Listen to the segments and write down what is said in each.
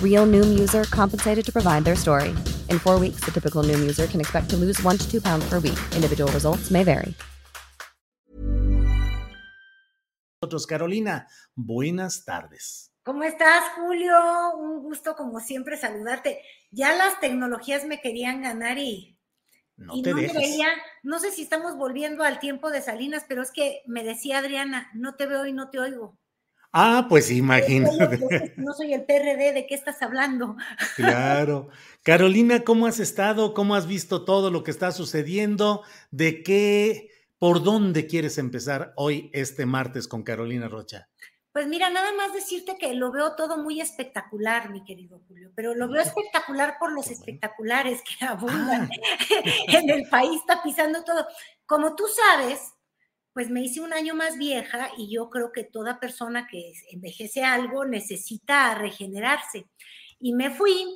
Real Noom user compensated to provide their story. In four weeks, the typical Noom user can expect to lose one to two pounds per week. Individual results may vary. Carolina, buenas tardes. ¿Cómo estás, Julio? Un gusto, como siempre, saludarte. Ya las tecnologías me querían ganar y no te dejes. Veía, no sé si estamos volviendo al tiempo de Salinas, pero es que me decía Adriana, no te veo y no te oigo. Ah, pues imagínate. No soy el PRD, ¿de qué estás hablando? Claro. Carolina, ¿cómo has estado? ¿Cómo has visto todo lo que está sucediendo? ¿De qué, por dónde quieres empezar hoy, este martes, con Carolina Rocha? Pues mira, nada más decirte que lo veo todo muy espectacular, mi querido Julio, pero lo veo espectacular por los espectaculares que abundan ah. en el país, tapizando todo. Como tú sabes, pues me hice un año más vieja y yo creo que toda persona que envejece algo necesita regenerarse. Y me fui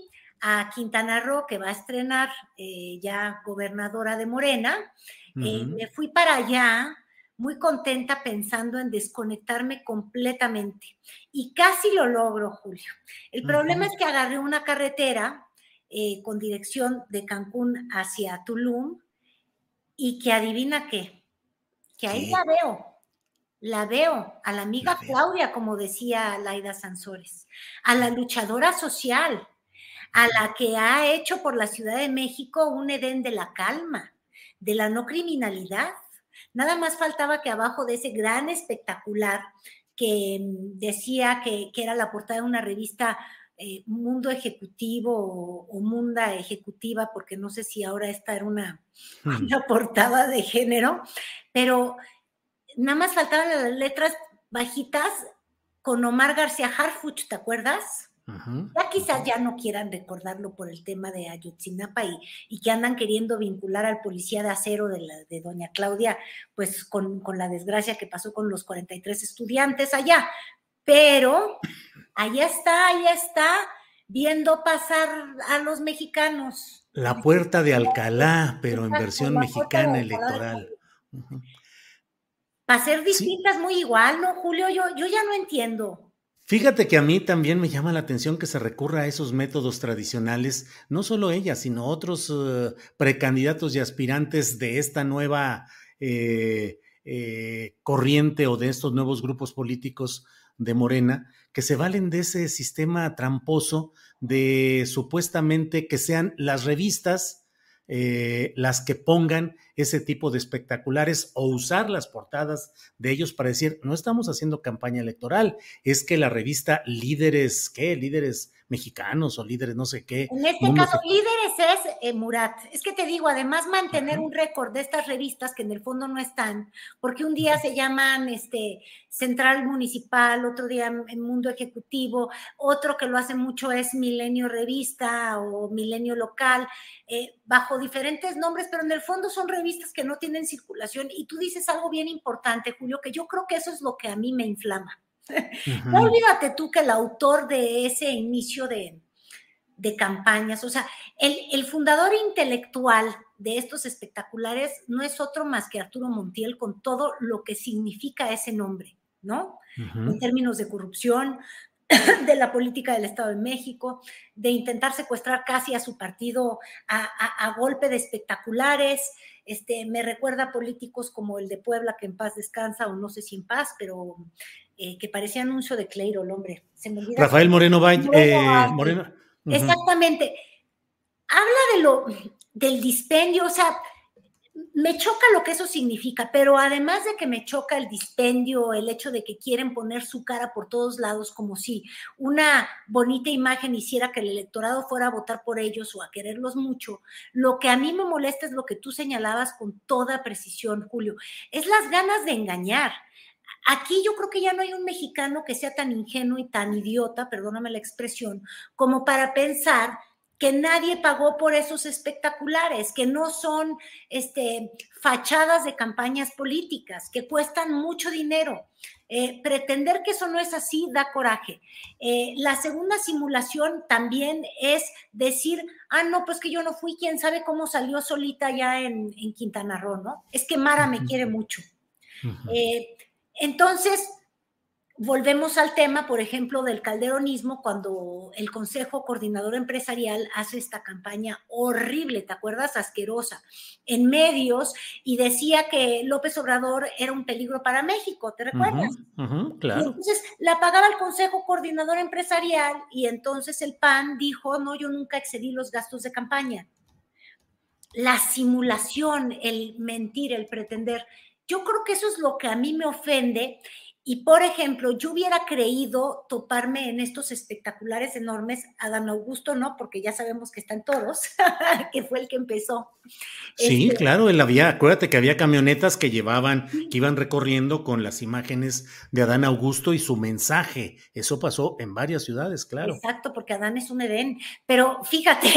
a Quintana Roo, que va a estrenar eh, ya gobernadora de Morena. Eh, me fui para allá muy contenta pensando en desconectarme completamente. Y casi lo logro, Julio. El problema es que agarré una carretera eh, con dirección de Cancún hacia Tulum y que adivina qué, que ahí la veo, la veo a la amiga Claudia, como decía Laida Sansores, a la luchadora social, a la que ha hecho por la Ciudad de México un Edén de la calma, de la no criminalidad. Nada más faltaba que abajo de ese gran espectacular que mm, decía que, era la portada de una revista eh, Mundo Ejecutivo o, Munda Ejecutiva, porque no sé si ahora esta era una, hmm. una portada de género, pero nada más faltaban las letras bajitas con Omar García Harfuch, ¿te acuerdas? Ya quizás ya no quieran recordarlo por el tema de Ayotzinapa y, y, que andan queriendo vincular al policía de acero de, la, de doña Claudia, pues con, con, la desgracia que pasó con los 43 estudiantes allá. Pero allá está, allá está, viendo pasar a los mexicanos. La puerta de Alcalá, pero en versión mexicana electoral. Para ser distintas muy igual, ¿no, Julio? Yo, yo ya no entiendo. Fíjate que a mí también me llama la atención que se recurra a esos métodos tradicionales, no solo ella, sino otros eh, precandidatos y aspirantes de esta nueva eh, eh, corriente o de estos nuevos grupos políticos de Morena, que se valen de ese sistema tramposo de supuestamente que sean las revistas las que pongan ese tipo de espectaculares o usar las portadas de ellos para decir, no estamos haciendo campaña electoral, es que la revista Líderes, ¿qué? Líderes mexicanos o líderes no sé qué. En este caso, líderes es eh, Murat. Es que te digo, además mantener un récord de estas revistas que en el fondo no están, porque un día se llaman este Central Municipal, otro día en Mundo Ejecutivo, otro que lo hace mucho es Milenio Revista o Milenio Local, eh, bajo diferentes nombres, pero en el fondo son revistas que no tienen circulación. Y tú dices algo bien importante, Julio, que yo creo que eso es lo que a mí me inflama no olvídate tú que el autor de ese inicio de, campañas, o sea, el, fundador intelectual de estos espectaculares no es otro más que Arturo Montiel con todo lo que significa ese nombre, ¿no? En términos de corrupción, de la política del Estado de México, de intentar secuestrar casi a su partido a, golpe de espectaculares. Este, me recuerda a políticos como el de Puebla, que en paz descansa, o no sé si en paz, pero eh, que parecía anuncio de Cleiro, el hombre. Rafael Moreno Valle. Eh, Moreno. Exactamente. habla de lo, del dispendio, o sea, me choca lo que eso significa, pero además de que me choca el dispendio, el hecho de que quieren poner su cara por todos lados como si una bonita imagen hiciera que el electorado fuera a votar por ellos o a quererlos mucho, lo que a mí me molesta es lo que tú señalabas con toda precisión, Julio, es las ganas de engañar. Aquí yo creo que ya no hay un mexicano que sea tan ingenuo y tan idiota, perdóname la expresión, como para pensar que nadie pagó por esos espectaculares, que no son este, fachadas de campañas políticas, que cuestan mucho dinero. Eh, pretender que eso no es así da coraje. Eh, la segunda simulación también es decir, ah, no, pues que yo no fui, quién sabe cómo salió solita ya en, Quintana Roo, ¿no? Es que Mara me quiere mucho. Eh, entonces, Volvemos al tema, por ejemplo, del calderonismo, cuando el Consejo Coordinador Empresarial hace esta campaña horrible, ¿te acuerdas? Asquerosa, en medios y decía que López Obrador era un peligro para México, ¿te recuerdas? claro. entonces la pagaba el Consejo Coordinador Empresarial y entonces el PAN dijo, no, yo nunca excedí los gastos de campaña. La simulación, el mentir, el pretender. Yo creo que eso es lo que a mí me ofende y por ejemplo, yo hubiera creído toparme en estos espectaculares enormes, Adán Augusto no, porque ya sabemos que están todos, que fue el que empezó. Sí, este claro, él había, acuérdate que había camionetas que llevaban, que iban recorriendo con las imágenes de Adán Augusto y su mensaje. Eso pasó en varias ciudades, claro. Exacto, porque Adán es un Edén, pero fíjate,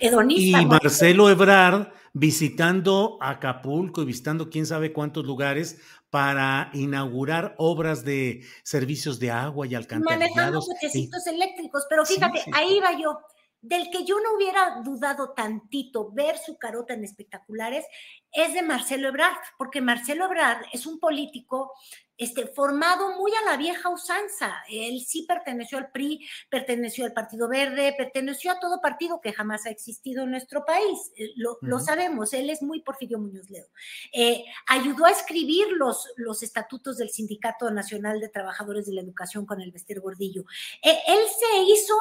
hedonista. Y Marcelo Ebrard visitando Acapulco y visitando quién sabe cuántos lugares para inaugurar obras de servicios de agua y alcantarillados. Manejando cochecitos eléctricos, pero fíjate, ahí va yo. Del que yo no hubiera dudado tantito ver su carota en espectaculares es de Marcelo Ebrard, porque Marcelo Ebrard es un político este, formado muy a la vieja usanza. Él sí perteneció al PRI, perteneció al Partido Verde, perteneció a todo partido que jamás ha existido en nuestro país. Eh, lo, sabemos, él es muy Porfirio Muñoz Ledo. Eh, ayudó a escribir los, los estatutos del Sindicato Nacional de Trabajadores de la Educación con el Vester Gordillo. Eh, él se hizo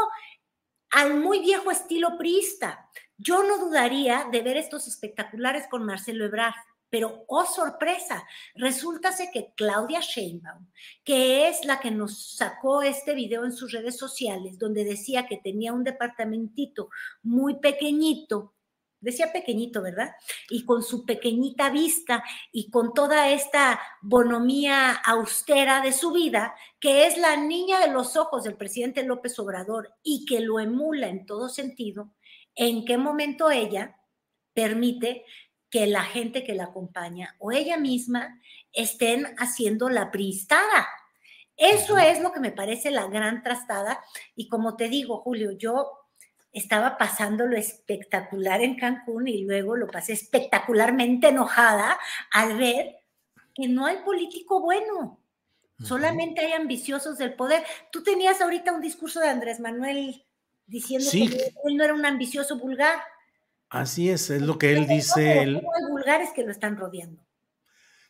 al muy viejo estilo priista. Yo no dudaría de ver estos espectaculares con Marcelo Ebrard. Pero, oh sorpresa, resulta que Claudia Sheinbaum, que es la que nos sacó este video en sus redes sociales, donde decía que tenía un departamentito muy pequeñito, decía pequeñito, ¿verdad? Y con su pequeñita vista y con toda esta bonomía austera de su vida, que es la niña de los ojos del presidente López Obrador y que lo emula en todo sentido, ¿en qué momento ella permite que la gente que la acompaña o ella misma estén haciendo la priistada. Eso es lo que me parece la gran trastada. Y como te digo, Julio, yo estaba pasando lo espectacular en Cancún y luego lo pasé espectacularmente enojada al ver que no hay político bueno, solamente hay ambiciosos del poder. Tú tenías ahorita un discurso de Andrés Manuel diciendo que él no era un ambicioso vulgar. Así es, es lo que él dice. Hay vulgares que lo están rodeando.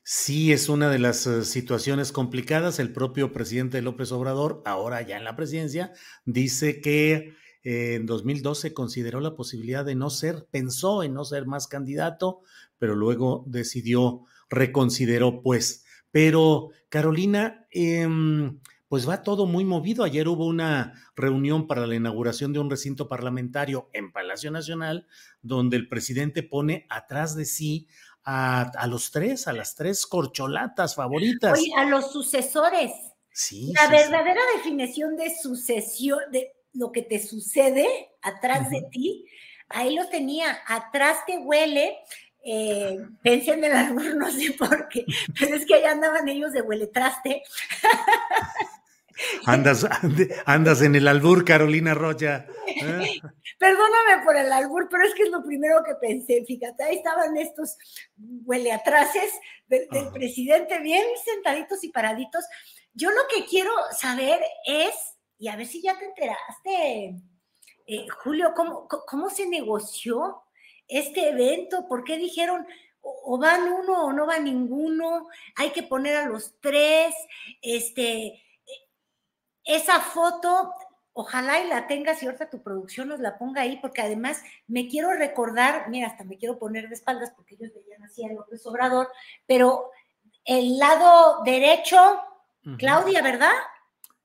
Sí, es una de las eh, situaciones complicadas. El propio presidente López Obrador, ahora ya en la presidencia, dice que en 2012 consideró la posibilidad de no ser, pensó en no ser más candidato, pero luego decidió, reconsideró, pues. Pero, Carolina, eh, pues va todo muy movido. Ayer hubo una reunión para la inauguración de un recinto parlamentario en Palacio Nacional, donde el presidente pone atrás de sí a, los tres, a las tres corcholatas favoritas. Oye, a los sucesores. Sí. La verdadera definición de sucesión, de lo que te sucede atrás de ti, ahí lo tenía, atrás te huele, eh, pensé en el árbol, no sé por qué, pero es que allá andaban ellos de hueletraste. Andas, andas en el albur, Carolina Rocha. ¿eh? Perdóname por el albur, pero es que es lo primero que pensé. Fíjate, ahí estaban estos hueleatraces del, del presidente, bien sentaditos y paraditos. Yo lo que quiero saber es, y a ver si ya te enteraste, eh, Julio, ¿cómo, ¿cómo se negoció este evento? ¿Por qué dijeron, o van uno o no va ninguno, hay que poner a los tres, este, esa foto ojalá y la tengas y ahorita tu producción nos la ponga ahí, porque además me quiero recordar, mira, hasta me quiero poner de espaldas porque ellos veían así a López Obrador, pero el lado derecho, Claudia, ¿verdad?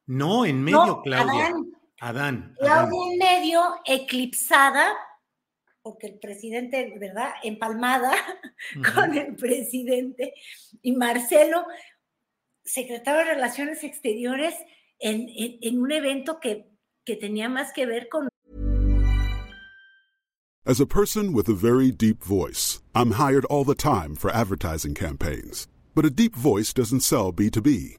No, en medio, Claudia. Adán. Claudia en medio, eclipsada, porque el presidente, ¿verdad? Empalmada con el presidente, y Marcelo, secretario de Relaciones Exteriores, en, en, en un evento que que tenía más que ver con As a person with a very deep voice, I'm hired all the time for advertising campaigns. But a deep voice doesn't sell B2B,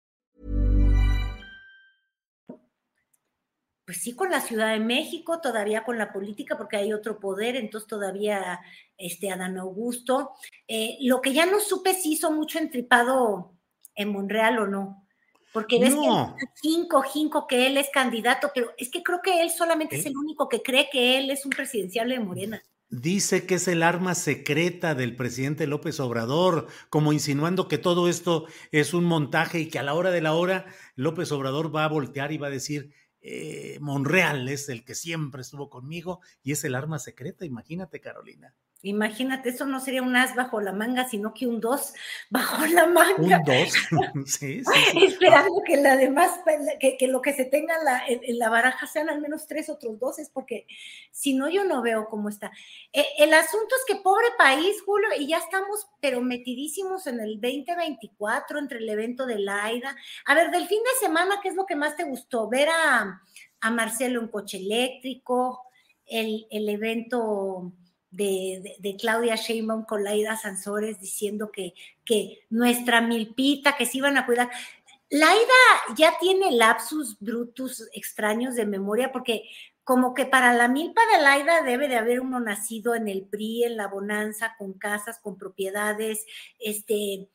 Pues sí, con la Ciudad de México, todavía con la política, porque hay otro poder, entonces todavía este, Adán Augusto. Eh, lo que ya no supe si hizo mucho entripado en Monreal o no. Porque ves No. que cinco, cinco, que él es candidato, pero es que creo que él solamente es ¿Eh? el único que cree que él es un presidencial de Morena. Dice que es el arma secreta del presidente López Obrador, como insinuando que todo esto es un montaje y que a la hora de la hora López Obrador va a voltear y va a decir, eh, Monreal es el que siempre estuvo conmigo y es el arma secreta, imagínate Carolina. Imagínate, eso no sería un as bajo la manga, sino que un dos bajo la manga. Un dos, sí, sí, sí. Esperando que la demás, que, que lo que se tenga en la, en, en la baraja sean al menos tres otros doses, porque si no, yo no veo cómo está. Eh, el asunto es que pobre país, Julio, y ya estamos, pero metidísimos en el 2024, entre el evento de Laida. A ver, del fin de semana, ¿qué es lo que más te gustó? Ver a, a Marcelo en coche eléctrico, el, el evento de, de, de, Claudia Sheinbaum con Laida Sansores diciendo que, que nuestra milpita, que se iban a cuidar. Laida ya tiene lapsus brutus extraños de memoria porque como que para la milpa de Laida debe de haber uno nacido en el PRI, en la bonanza, con casas, con propiedades, este,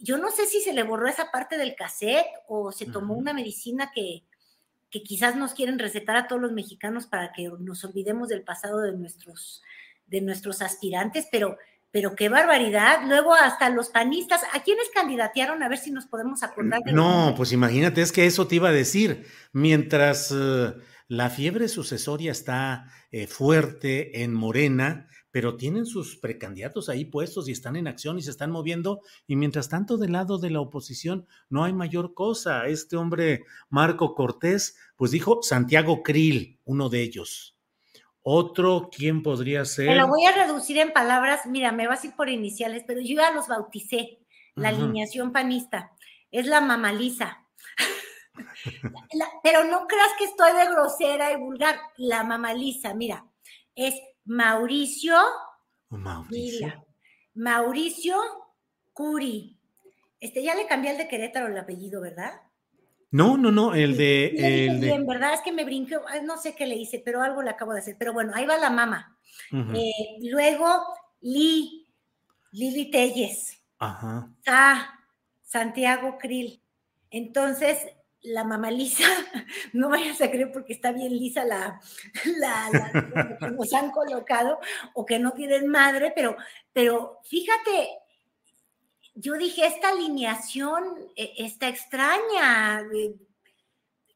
yo no sé si se le borró esa parte del cassette o se tomó una medicina que, que quizás nos quieren recetar a todos los mexicanos para que nos olvidemos del pasado de nuestros, de nuestros aspirantes, pero, pero qué barbaridad. Luego hasta los panistas, ¿a quiénes candidatearon? A ver si nos podemos acordar. De no, pues imagínate, es que eso te iba a decir. Mientras uh, la fiebre sucesoria está eh, fuerte en Morena, pero tienen sus precandidatos ahí puestos y están en acción y se están moviendo. Y mientras tanto, del lado de la oposición no hay mayor cosa. Este hombre, Marco Cortés, pues dijo Santiago Krill, uno de ellos. Otro, ¿quién podría ser? Me lo voy a reducir en palabras, mira, me vas a ir por iniciales, pero yo ya los bauticé, la alineación panista. Es la mamalisa. la, pero no creas que estoy de grosera y vulgar. La mamalisa, mira, es Mauricio. Mauricio. Mira, Mauricio Curi. Este, ya le cambié el de Querétaro el apellido, ¿verdad? No, no, no, el de. El de... ¿verdad? Es que me brinqué, no sé qué le hice, pero algo le acabo de hacer. Pero bueno, ahí va la. Uh -huh. eh, luego, Li, Lili Telles. Ajá. Ah, Santiago Krill. Entonces, la mamá Lisa, no vayas a creer porque está bien lisa la, la, la que nos han colocado o que no tienen madre, pero, pero fíjate, yo dije, esta alineación eh, está extraña. Eh,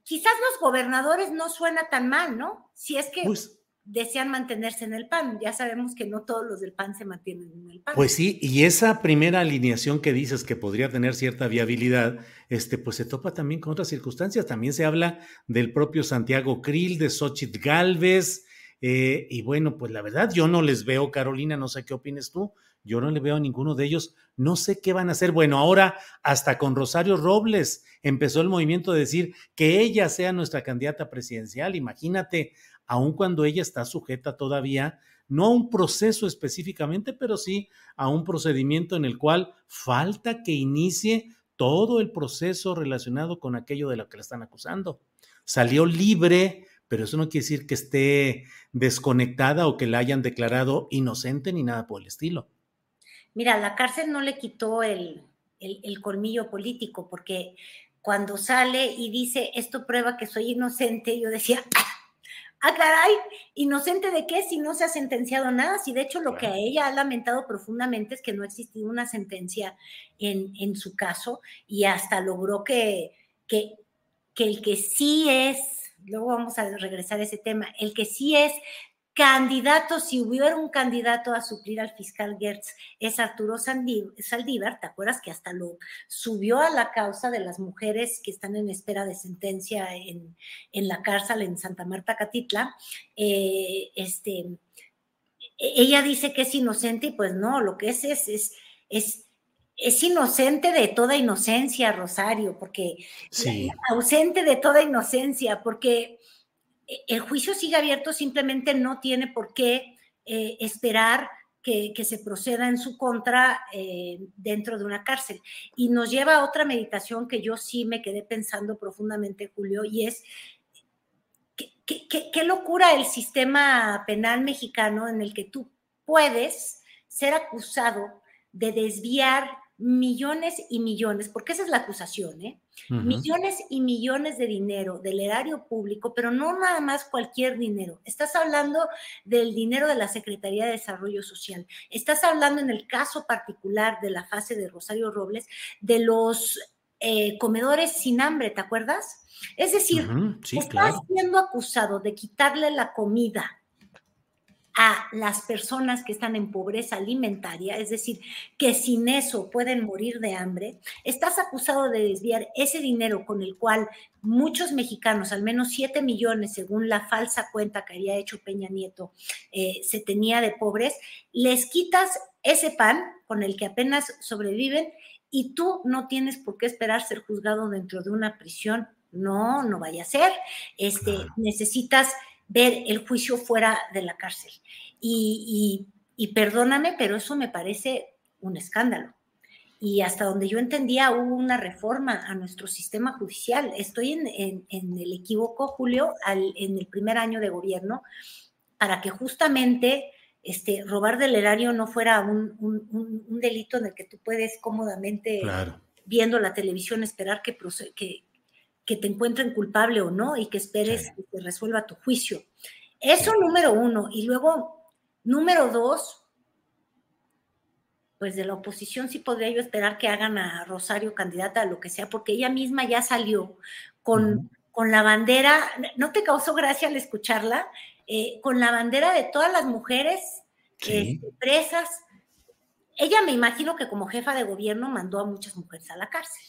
quizás los gobernadores no suena tan mal, ¿no? Si es que pues desean mantenerse en el PAN. Ya sabemos que no todos los del PAN se mantienen en el PAN. Pues sí, y esa primera alineación que dices que podría tener cierta viabilidad, este, pues se topa también con otras circunstancias. También se habla del propio Santiago Krill, de Xochitl Galvez, eh, y bueno, pues la verdad, yo no les veo, Carolina, no sé qué opines tú, yo no le veo a ninguno de ellos, no sé qué van a hacer. Bueno, ahora hasta con Rosario Robles empezó el movimiento de decir que ella sea nuestra candidata presidencial. Imagínate, aun cuando ella está sujeta todavía, no a un proceso específicamente, pero sí a un procedimiento en el cual falta que inicie todo el proceso relacionado con aquello de lo que le están acusando. Salió libre, pero eso no quiere decir que esté desconectada o que la hayan declarado inocente ni nada por el estilo. Mira, la cárcel no le quitó el, colmillo político, porque cuando sale y dice, esto prueba que soy inocente, yo decía, ah, caray, inocente de qué si no se ha sentenciado nada, si de hecho lo que ella ha lamentado profundamente es que no ha existido una sentencia en, su caso y hasta logró que, que, que el que sí es, luego vamos a regresar a ese tema, el que sí es candidato, si hubiera un candidato a suplir al fiscal Gertz, es Arturo Saldívar, ¿te acuerdas que hasta lo subió a la causa de las mujeres que están en espera de sentencia en, la cárcel en Santa Marta, Catitla? Eh, este, e-, ella dice que es inocente y pues no, lo que es es, es, es es inocente de toda inocencia, Rosario, porque ausente de toda inocencia, porque el juicio sigue abierto, simplemente no tiene por qué eh, esperar que, se proceda en su contra eh, dentro de una cárcel. Y nos lleva a otra meditación que yo sí me quedé pensando profundamente, Julio, y es qué locura el sistema penal mexicano en el que tú puedes ser acusado de desviar millones y millones, porque esa es la acusación, ¿eh? Millones y millones de dinero del erario público, pero no nada más cualquier dinero. Estás hablando del dinero de la Secretaría de Desarrollo Social. Estás hablando en el caso particular de la fase de Rosario Robles, de los eh, comedores sin hambre, ¿te acuerdas? Es decir, estás siendo acusado de quitarle la comida a las personas que están en pobreza alimentaria, es decir, que sin eso pueden morir de hambre, estás acusado de desviar ese dinero con el cual muchos mexicanos, al menos 7 millones, según la falsa cuenta que había hecho Peña Nieto, eh, se tenía de pobres, les quitas ese pan con el que apenas sobreviven y tú no tienes por qué esperar ser juzgado dentro de una prisión. No, no vaya a ser. Este, necesitas ver el juicio fuera de la cárcel. Y, perdóname, pero eso me parece un escándalo. Y hasta donde yo entendía, hubo una reforma a nuestro sistema judicial. Estoy en, el equívoco, Julio, en el primer año de gobierno, para que justamente este, robar del erario no fuera un, delito en el que tú puedes cómodamente, viendo la televisión, esperar que, que, que te encuentren culpable o no y que esperes que se resuelva tu juicio. Eso número uno. Y luego, número dos, pues de la oposición sí podría yo esperar que hagan a Rosario candidata a lo que sea, porque ella misma ya salió con, con la bandera, ¿no te causó gracia al escucharla? Eh, con la bandera de todas las mujeres este, presas. Ella me imagino que como jefa de gobierno mandó a muchas mujeres a la cárcel.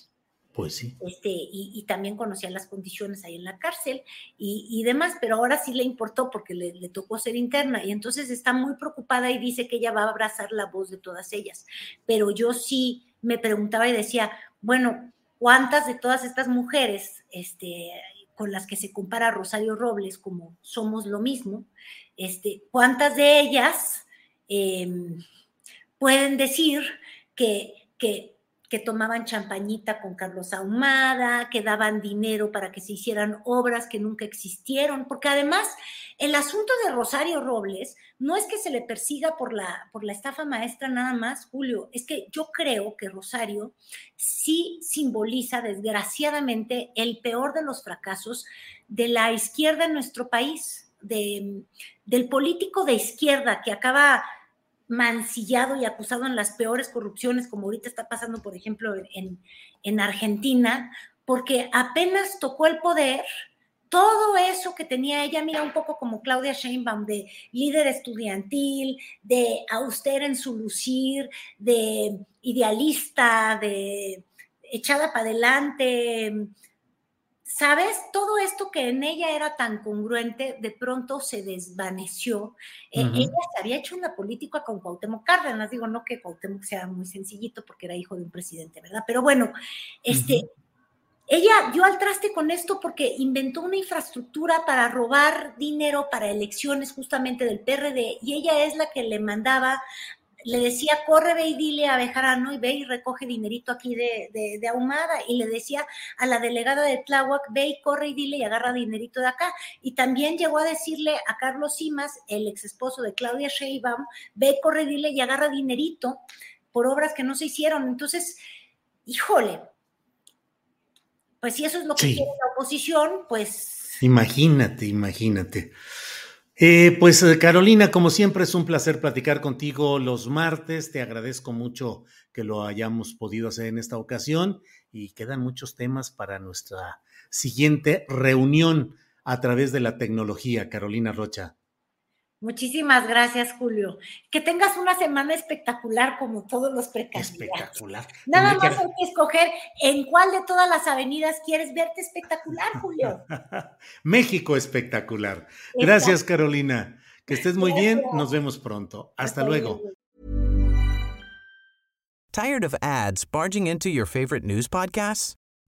Pues sí. Este, y, también conocía las condiciones ahí en la cárcel y, demás, pero ahora sí le importó porque le, tocó ser interna y entonces está muy preocupada y dice que ella va a abrazar la voz de todas ellas. Pero yo sí me preguntaba y decía, bueno, ¿cuántas de todas estas mujeres este, con las que se compara Rosario Robles como somos lo mismo, este, cuántas de ellas em, pueden decir que, que que tomaban champañita con Carlos Ahumada, que daban dinero para que se hicieran obras que nunca existieron, porque además el asunto de Rosario Robles no es que se le persiga por la, por la estafa maestra nada más, Julio, es que yo creo que Rosario sí simboliza desgraciadamente el peor de los fracasos de la izquierda en nuestro país, de, del político de izquierda que acaba mancillado y acusado en las peores corrupciones, como ahorita está pasando, por ejemplo, en, en Argentina, porque apenas tocó el poder, todo eso que tenía ella, mira, un poco como Claudia Sheinbaum, de líder estudiantil, de austera en su lucir, de idealista, de echada para adelante, ¿sabes? Todo esto que en ella era tan congruente, de pronto se desvaneció. Eh, ella se había hecho una política con Cuauhtémoc Cárdenas, digo, no que Cuauhtémoc sea muy sencillito porque era hijo de un presidente, ¿verdad? Pero bueno, este, ella dio al traste con esto porque inventó una infraestructura para robar dinero para elecciones justamente del PRD y ella es la que le mandaba, le decía, corre, ve y dile a Bejarano y ve y recoge dinerito aquí de, de, Ahumada y le decía a la delegada de Tláhuac, ve y corre y dile y agarra dinerito de acá. Y también llegó a decirle a Carlos Simas, el ex esposo de Claudia Sheinbaum, ve, corre, dile y agarra dinerito por obras que no se hicieron. Entonces, híjole, pues si eso es lo que quiere la oposición, pues... Imagínate, imagínate. Eh, pues eh, Carolina, como siempre es un placer platicar contigo los martes. Te agradezco mucho que lo hayamos podido hacer en esta ocasión y quedan muchos temas para nuestra siguiente reunión a través de la tecnología, Carolina Rocha. Muchísimas gracias, Julio. Que tengas una semana espectacular como todos los precandidatos. Espectacular. Nada más hay que escoger en cuál de todas las avenidas quieres verte espectacular, Julio. México espectacular. Gracias, Carolina. Que estés muy bien. Nos vemos pronto. Hasta luego. Tired of ads barging into your favorite news podcasts?